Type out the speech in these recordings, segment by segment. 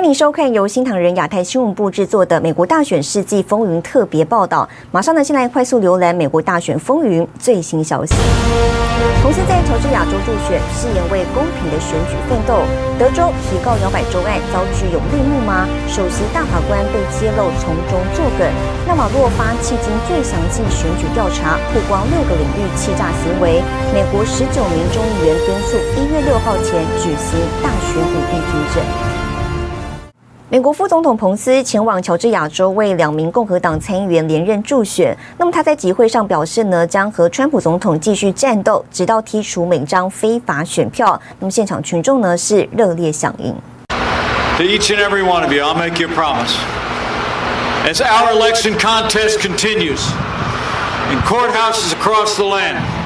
欢迎收看由新唐人亚太新闻部制作的《美国大选世纪风云》特别报道。马上呢，先来快速浏览美国大选风云最新消息。同时在乔治亚州助选，誓言为公平的选举奋斗。德州提告摇摆州案遭拒有内幕吗？首席大法官被揭露从中作梗。纳瓦洛发迄今最详细选举调查，曝光六个领域欺诈行为。美国十九名众议员敦促一月六号前举行大选舞弊听证。美国副总统彭斯前往乔治亚州为两名共和党参议员连任助选。那么他在集会上表示呢，将和川普总统继续战斗，直到剔除每张非法选票。那么现场群众呢是热烈响应。To each and every one of you, I'll make you a promise. As our election contest continues in courthouses across the land.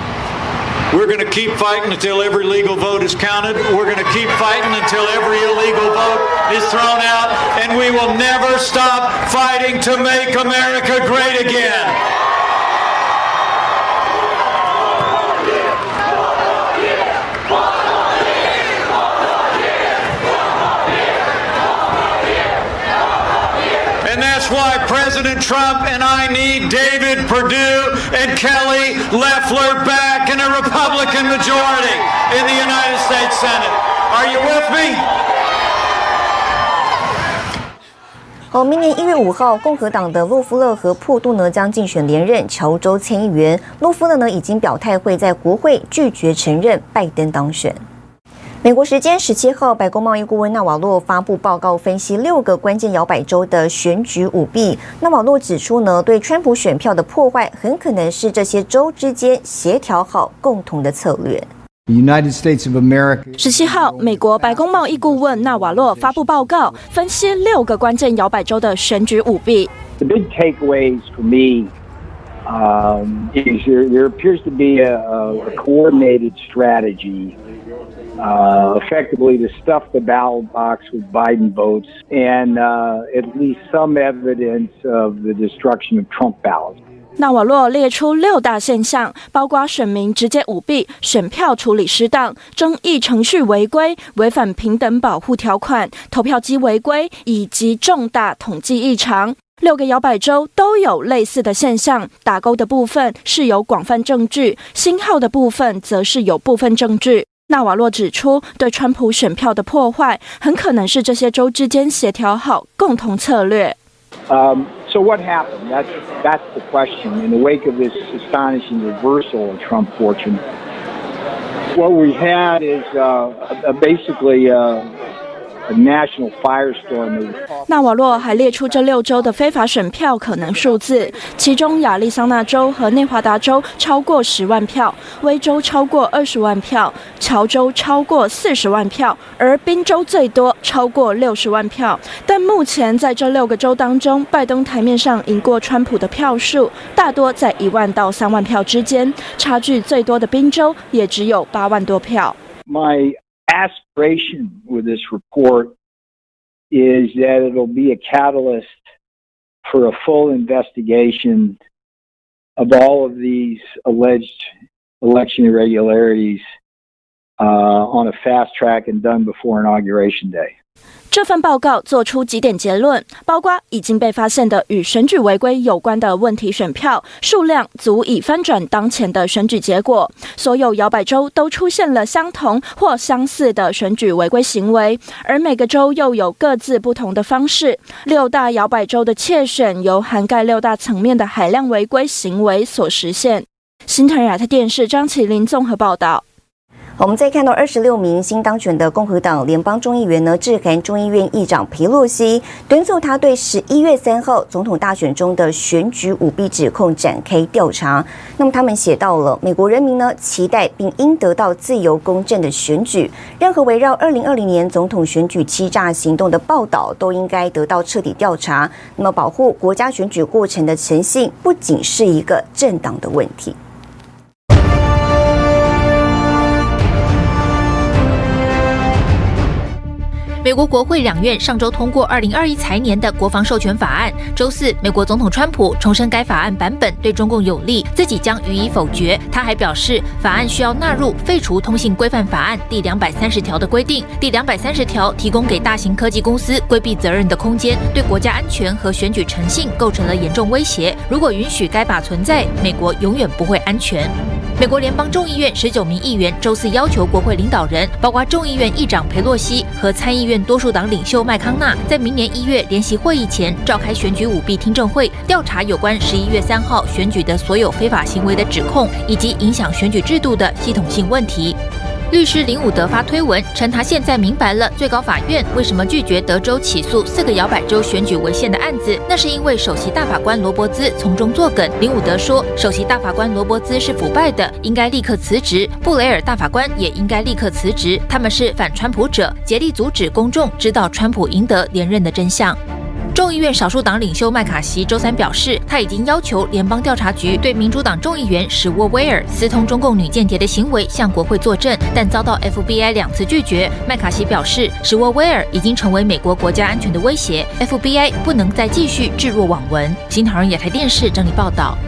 We're going to keep fighting until every legal vote is counted. We're going to keep fighting until every illegal vote is thrown out. And we will never stop fighting to make America great again. President Trump and I need David Perdue and Kelly Leffler back in a Republican majority in the United States Senate. Are you with me? 好，明年一月五号，共和党的洛夫勒和珀杜呢将竞选连任乔州参议员。洛夫勒呢已经表态会在国会拒绝承认拜登当选。美国时间十七号，白宫贸易顾问纳瓦洛发布报告，分析六个关键摇摆州的选举舞弊。纳瓦洛指出呢，对川普选票的破坏，很可能是这些州之间协调好共同的策略。United States of America。十七号，美国白宫贸易顾问纳瓦洛发布报告，分析六个关键摇摆州的选举舞弊。The big takeaways for me, um, is there, there appears to be a, a coordinated strategy. Uh, effectively to stuff the ballot box with Biden votes and uh, at least some evidence of the destruction of Trump ballots. 纳瓦洛列出六大现象，包括选民直接舞弊、选票处理失当、争议程序违规、违反平等保护条款、投票机违规以及重大统计异常。六个摇摆州都有类似的现象，打勾的部分是有广泛证据，星号的部分则是有部分证据。纳瓦洛指出，对川普选票的破坏很可能是这些州之间协调好共同策略。Um, so what happened? That's that's the question. In the wake of this astonishing reversal of Trump fortune, what we had is uh, basically. Uh, National firestorm. 纳瓦洛还列出这六州的非法选票可能数字，其中亚利桑那州和内华达州超过十万票，威州超过二十万票，乔州超过四十万票，而宾州最多超过六十万票。但目前在这六个州当中，拜登台面上赢过川普的票数大多在一万到三万票之间，差距最多的宾州也只有八万多票。My aspiration with this report is that it'll be a catalyst for a full investigation of all of these alleged election irregularities uh, on a fast track and done before Inauguration Day. 这份报告做出几点结论，包括已经被发现的与选举违规有关的问题选票数量足以翻转当前的选举结果。所有摇摆州都出现了相同或相似的选举违规行为，而每个州又有各自不同的方式。六大摇摆州的窃选由涵盖六大层面的海量违规行为所实现。新唐亚太电视张启麟综合报道。我们再看到二十六名新当选的共和党联邦众议员呢，致函众议院议长皮洛西，敦促他对十一月三号总统大选中的选举舞弊指控展开调查。那么他们写到了，美国人民呢期待并应得到自由公正的选举，任何围绕二零二零年总统选举欺诈行动的报道都应该得到彻底调查。那么保护国家选举过程的诚信，不仅是一个政党的问题。美国国会两院上周通过二零二一财年的国防授权法案。周四，美国总统川普重申该法案版本对中共有利，自己将予以否决。他还表示，法案需要纳入废除通信规范法案第两百三十条的规定。第两百三十条提供给大型科技公司规避责任的空间，对国家安全和选举诚信构成了严重威胁。如果允许该法存在，美国永远不会安全。美国联邦众议院十九名议员周四要求国会领导人，包括众议院议长佩洛西和参议院多数党领袖麦康纳，在明年一月联席会议前召开选举舞弊听证会，调查有关十一月三号选举的所有非法行为的指控，以及影响选举制度的系统性问题。律师林伍德发推文称，他现在明白了最高法院为什么拒绝德州起诉四个摇摆州选举违宪的案子，那是因为首席大法官罗伯兹从中作梗。林伍德说，首席大法官罗伯兹是腐败的，应该立刻辞职；布雷尔大法官也应该立刻辞职，他们是反川普者，竭力阻止公众知道川普赢得连任的真相。众议院少数党领袖麦卡锡周三表示，他已经要求联邦调查局对民主党众议员史沃威尔私通中共女间谍的行为向国会作证，但遭到 FBI 两次拒绝。麦卡锡表示，史沃威尔已经成为美国国家安全的威胁，FBI 不能再继续置若罔闻。新唐人亚太电视整理报道。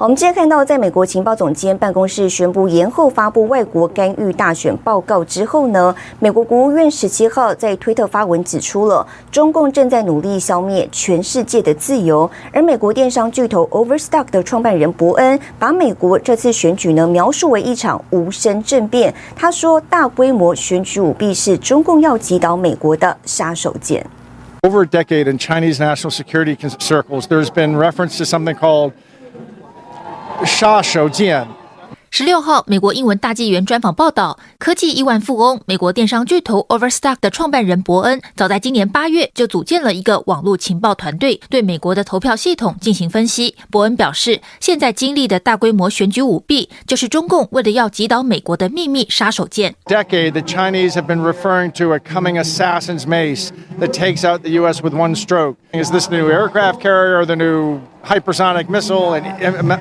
我们今天看到，在美国情报总监办公室宣布延后发布外国干预大选报告之后呢，美国国务院十七号在推特发文指出了中共正在努力消灭全世界的自由。而美国电商巨头 Overstock 的创办人伯恩把美国这次选举呢描述为一场无声政变。他说，大规模选举舞弊是中共要击倒美国的杀手锏。Over a decade in Chinese national security circles, there's been reference to something called 杀手锏。十六号，美国英文大纪元专访报道，科技亿万富翁、美国电商巨头 Overstock 的创办人伯恩，早在今年八月就组建了一个网络情报团队，对美国的投票系统进行分析。伯恩表示，现在经历的大规模选举舞弊，就是中共为了要击倒美国的秘密杀手锏。Decade, the Chinese have been referring to a coming assassin's mace that takes out the U.S. with one stroke. Is this the new aircraft carrier or the new hypersonic missile and,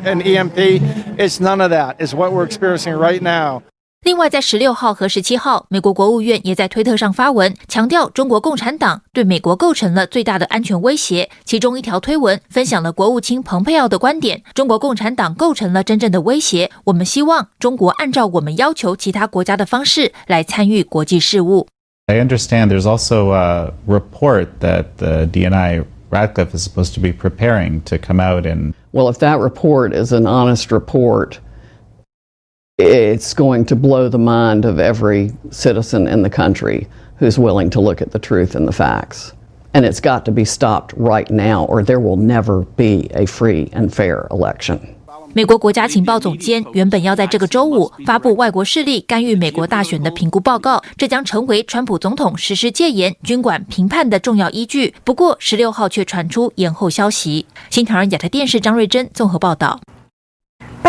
and EMP? It's none of that. It's what we're experiencing right now. 另外，在十六号和十七号，美国国务院也在推特上发文，强调中国共产党对美国构成了最大的安全威胁。其中一条推文分享了国务卿蓬佩奥的观点：中国共产党构成了真正的威胁。我们希望中国按照我们要求其他国家的方式来参与国际事务。I understand there's also a report that the DNI Radcliffe is supposed to be preparing to come out and. Well, if that report is an honest report, it's going to blow the mind of every citizen in the country who's willing to look at the truth and the facts. And it's got to be stopped right now, or there will never be a free and fair election. 美国国家情报总监原本要在这个周五发布外国势力干预美国大选的评估报告，这将成为川普总统实施戒严、军管评判的重要依据。不过，十六号却传出延后消息。新唐人亚太电视张瑞珍综合报道。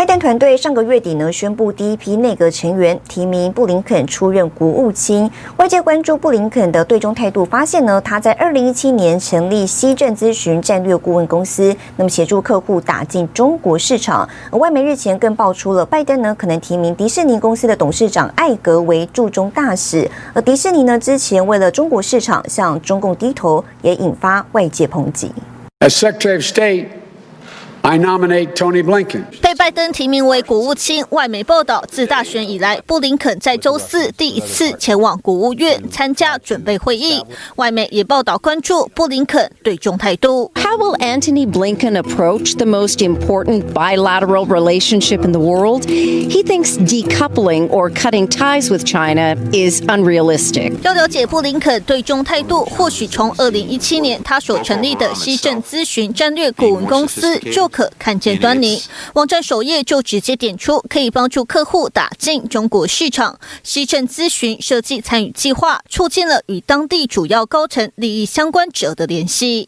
拜登团队上个月底呢，宣布第一批内阁成员提名布林肯出任国务卿。外界关注布林肯的对中态度，发现呢，他在二零一七年成立西政咨询战略顾问公司，那么协助客户打进中国市场。而外媒日前更爆出了拜登呢，可能提名迪士尼公司的董事长艾格为驻中大使。而迪士尼呢，之前为了中国市场向中共低头，也引发外界抨击。As Secretary of State. I nominate Tony Blinken. 被拜登提名为国务卿，外媒报道，自大选以来，布林肯在周四第一次前往国务院参加准备会议。外媒也报道关注布林肯对中态度。How will Antony Blinken approach the most important bilateral relationship in the world? He thinks decoupling or cutting ties with China is unrealistic. 要了解布林肯对中态度，或许从二零一七年他所成立的西政咨询战略顾问公司就。可看见端倪，网站首页就直接点出可以帮助客户打进中国市场。西镇咨询设计参与计划，促进了与当地主要高层利益相关者的联系。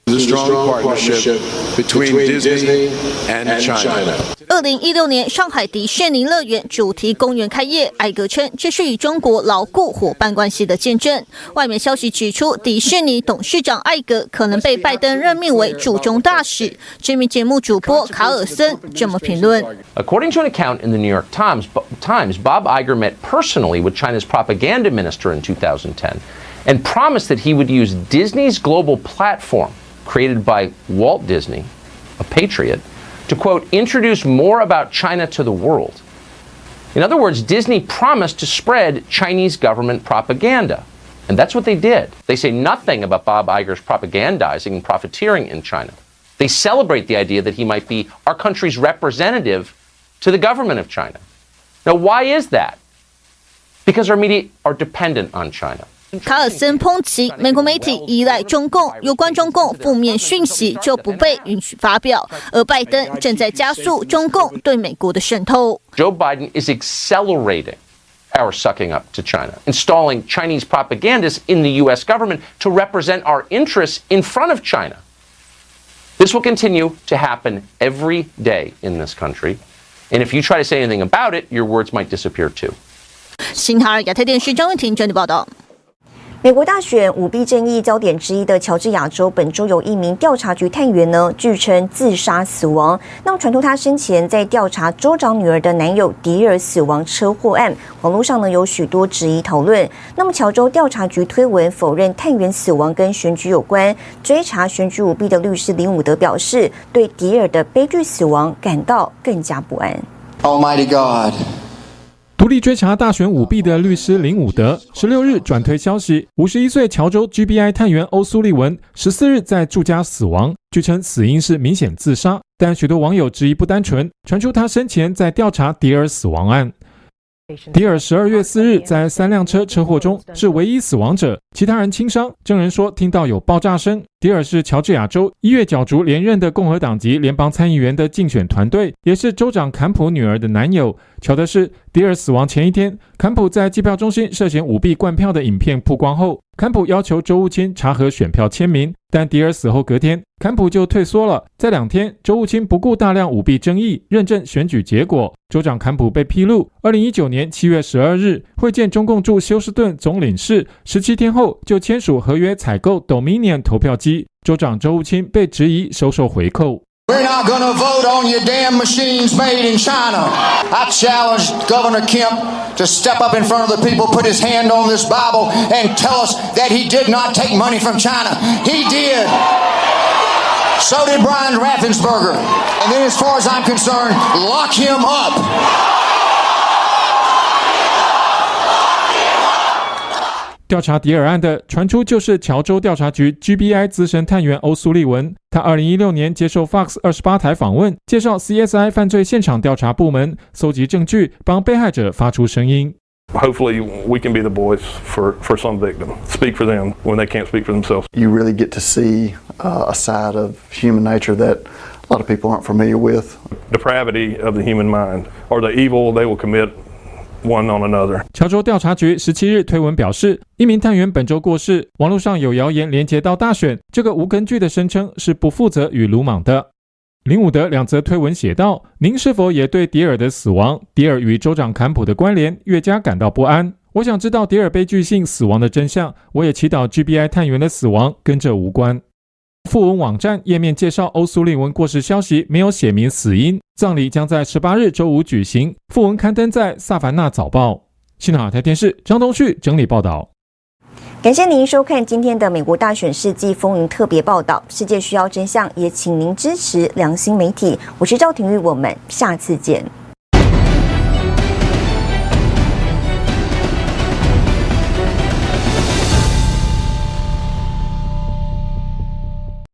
二零一六年上海迪士尼乐园主题公园开业，艾格称这是与中国牢固伙伴关系的见证。外媒消息指出，迪士尼董事长艾格可能被拜登任命为驻中大使。知名节目主播卡尔森这么评论：According to an account in the New York Times, Times, Bob Iger met personally with China's propaganda minister in 2010 and promised that he would use Disney's global platform, created by Walt Disney, a patriot. to quote, introduce more about China to the world. In other words, Disney promised to spread Chinese government propaganda. And that's what they did. They say nothing about Bob Iger's propagandizing and profiteering in China. They celebrate the idea that he might be our country's representative to the government of China. Now, why is that? Because our media are dependent on China. 卡尔森抨击美国媒体依赖中共，有关中共负面讯息就不被允许发表，而拜登正在加速中共对美国的渗透。Joe Biden is accelerating our sucking up to China, installing Chinese propagandists in the U.S. government to represent our interests in front of China. This will continue to happen every day in this country. And if you try to say anything about it, your words might disappear too. 新唐人亚太电视张文婷整理报道。 美国大选舞弊争议焦点之一的乔治亚州，本周有一名调查局探员呢，据称自杀死亡。那么传出他生前在调查州长女儿的男友迪尔死亡车祸案，网络上呢有许多质疑讨论。那么乔州调查局推文否认探员死亡跟选举有关。追查选举舞弊的律师林伍德表示，对迪尔的悲剧死亡感到更加不安。Almighty God。独立追查大选舞弊的律师林伍德，十六日转推消息，五十一岁乔州 GBI 探员欧苏利文十四日在住家死亡，据称死因是明显自杀，但许多网友质疑不单纯，传出他生前在调查迪尔死亡案。迪尔十二月四日在三辆车车祸中是唯一死亡者，其他人轻伤。证人说听到有爆炸声。迪尔是乔治亚州一月角逐连任的共和党籍联邦参议员的竞选团队，也是州长坎普女儿的男友。巧的是，迪尔死亡前一天，坎普在计票中心涉嫌舞弊灌票的影片曝光后，坎普要求州务卿查核选票签名，但迪尔死后隔天，坎普就退缩了。在两天，州务卿不顾大量舞弊争议，认证选举结果。州长坎普被披露，二零一九年七月十二日会见中共驻休斯顿总领事，十七天后就签署合约采购 Dominion 投票机。州长州务卿被质疑收受回扣。We're not gonna vote on your damn machines made in China. I challenge Governor Kemp to step up in front of the people, put his hand on this Bible, and tell us that he did not take money from China. He did. So did Brian Raffensperger. And then, as far as I'm concerned, lock him up. 调查迪尔案的传出就是乔州调查局 GBI 资深探员欧苏利文。他二零一六年接受 Fox 二十八台访问，介绍 CSI 犯罪现场调查部门搜集证据，帮被害者发出声音。Hopefully, we can be the voice for for some victim, speak for them when they can't speak for themselves. You really get to see a side of human nature that a lot of people aren't familiar with. Depravity of the human mind, or the evil they will commit. One on another。乔州调查局十七日推文表示，一名探员本周过世，网络上有谣言连接到大选，这个无根据的声称是不负责与鲁莽的。林伍德两则推文写道：“您是否也对迪尔的死亡、迪尔与州长坎普的关联越加感到不安？我想知道迪尔悲剧性死亡的真相。我也祈祷 GBI 探员的死亡跟这无关。”富文网站页面介绍，欧苏利文过世消息没有写明死因，葬礼将在十八日周五举行。富文刊登在萨凡纳早报。新唐人亚太电视张东旭整理报道。感谢您收看今天的美国大选世纪风云特别报道。世界需要真相，也请您支持良心媒体。我是赵廷玉，我们下次见。